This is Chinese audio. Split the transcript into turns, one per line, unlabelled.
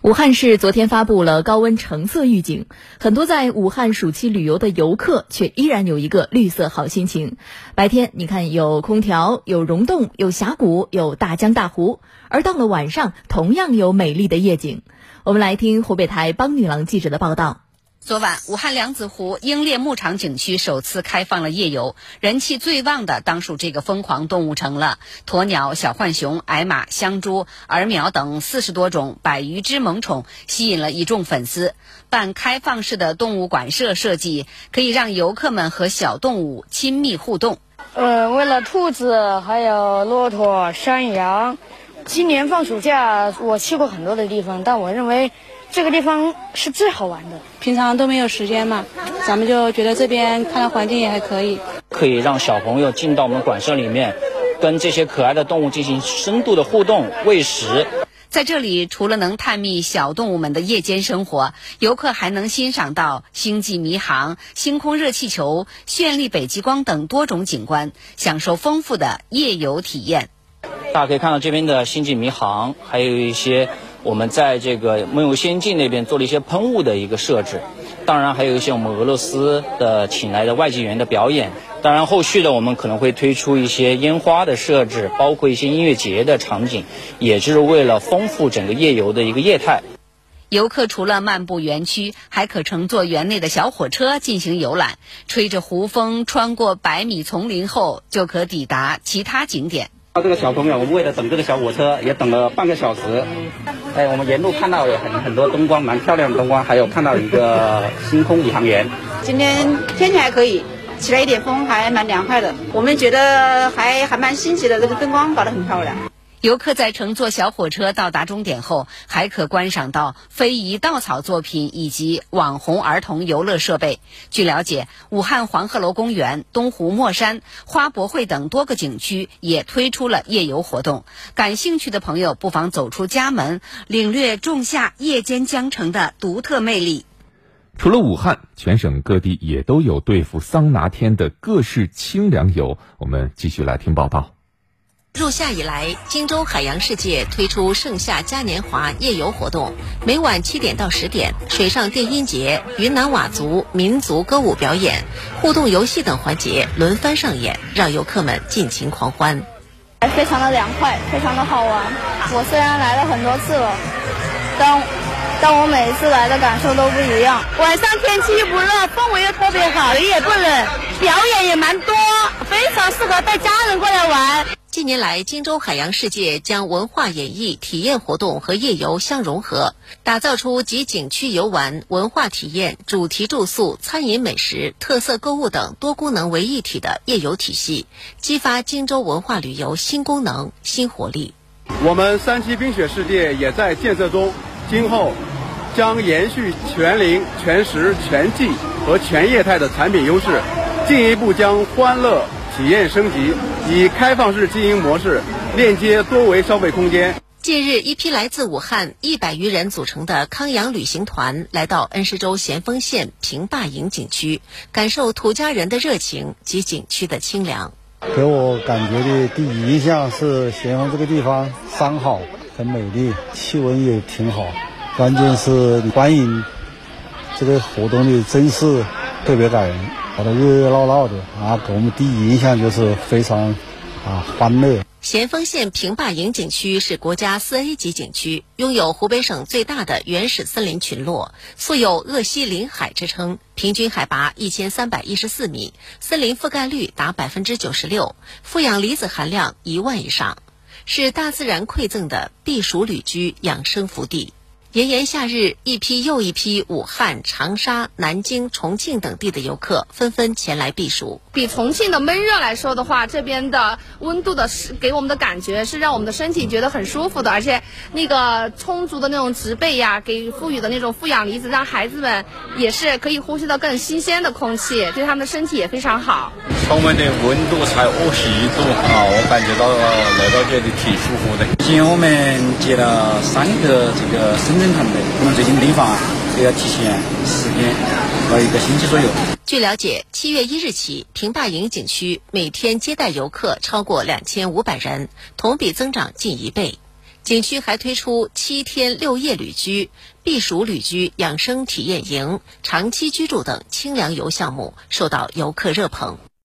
武汉市昨天发布了高温橙色预警，很多在武汉暑期旅游的游客却依然有一个绿色好心情。白天你看有空调，有溶洞，有峡谷，有大江大湖；而到了晚上，同样有美丽的夜景。我们来听湖北台帮女郎记者的报道。
昨晚，武汉梁子湖鹰猎牧场景区首次开放了夜游，人气最旺的当属这个疯狂动物城了。鸵鸟、小浣熊、矮马、香猪、耳苗等四十多种百余只萌宠吸引了一众粉丝。半开放式的动物馆舍设计，可以让游客们和小动物亲密互动。
呃，为了兔子、还有骆驼、山羊，今年放暑假我去过很多的地方，但我认为。这个地方是最好玩的，
平常都没有时间嘛，咱们就觉得这边看到环境也还可以，
可以让小朋友进到我们馆舍里面，跟这些可爱的动物进行深度的互动、喂食。
在这里，除了能探秘小动物们的夜间生活，游客还能欣赏到星际迷航、星空热气球、绚丽北极光等多种景观，享受丰富的夜游体验。
大家可以看到这边的星际迷航，还有一些。我们在这个梦游仙境那边做了一些喷雾的一个设置，当然还有一些我们俄罗斯的请来的外籍员的表演。当然，后续的我们可能会推出一些烟花的设置，包括一些音乐节的场景，也就是为了丰富整个夜游的一个业态。
游客除了漫步园区，还可乘坐园内的小火车进行游览，吹着湖风，穿过百米丛林后，就可抵达其他景点。
这个小朋友，我们为了等这个小火车，也等了半个小时。哎，我们沿路看到有很很多灯光，蛮漂亮的灯光，还有看到一个 星空宇航员。
今天天气还可以，起来一点风，还蛮凉快的。我们觉得还还蛮新奇的，这个灯光搞得很漂亮。
游客在乘坐小火车到达终点后，还可观赏到非遗稻草作品以及网红儿童游乐设备。据了解，武汉黄鹤楼公园、东湖墨山、花博会等多个景区也推出了夜游活动。感兴趣的朋友不妨走出家门，领略仲夏夜间江城的独特魅力。
除了武汉，全省各地也都有对付桑拿天的各式清凉游。我们继续来听报道。
入夏以来，荆州海洋世界推出盛夏嘉年华夜游活动，每晚七点到十点，水上电音节、云南佤族民族歌舞表演、互动游戏等环节轮番上演，让游客们尽情狂欢。
非常的凉快，非常的好玩。我虽然来了很多次了，但但我每一次来的感受都不一样。
晚上天气不热，氛围又特别好，也不冷，表演也蛮多，非常适合带家人过来玩。
近年来，荆州海洋世界将文化演绎、体验活动和夜游相融合，打造出集景区游玩、文化体验、主题住宿、餐饮美食、特色购物等多功能为一体的夜游体系，激发荆州文化旅游新功能、新活力。
我们三七冰雪世界也在建设中，今后将延续全龄、全时、全季和全业态的产品优势，进一步将欢乐。体验升级，以开放式经营模式链接多维消费空间。
近日，一批来自武汉一百余人组成的康阳旅行团来到恩施州咸丰县平坝营景区，感受土家人的热情及景区的清凉。
给我感觉的第一印象是咸丰这个地方山好，很美丽，气温也挺好，关键是欢迎这个活动的真是特别感人。搞得热热闹闹的啊！给我们第一印象就是非常啊欢乐。
咸丰县平坝营景区是国家四 A 级景区，拥有湖北省最大的原始森林群落，素有鄂西林海之称。平均海拔一千三百一十四米，森林覆盖率达百分之九十六，负氧离子含量一万以上，是大自然馈赠的避暑旅居养生福地。炎炎夏日，一批又一批武汉、长沙、南京、重庆等地的游客纷纷前来避暑。
比重庆的闷热来说的话，这边的温度的是给我们的感觉是让我们的身体觉得很舒服的，而且那个充足的那种植被呀，给赋予的那种负氧离子，让孩子们也是可以呼吸到更新鲜的空气，对他们的身体也非常好。
窗外的温度才二十一度啊，我感觉到来到这里挺舒服的。今天我们接了三个这个深圳我们最近订房都要提前十天到一个星期左右。
据了解，七月一日起，平坝营景区每天接待游客超过两千五百人，同比增长近一倍。景区还推出七天六夜旅居、避暑旅居、养生体验营、长期居住等清凉游项目，受到游客热捧。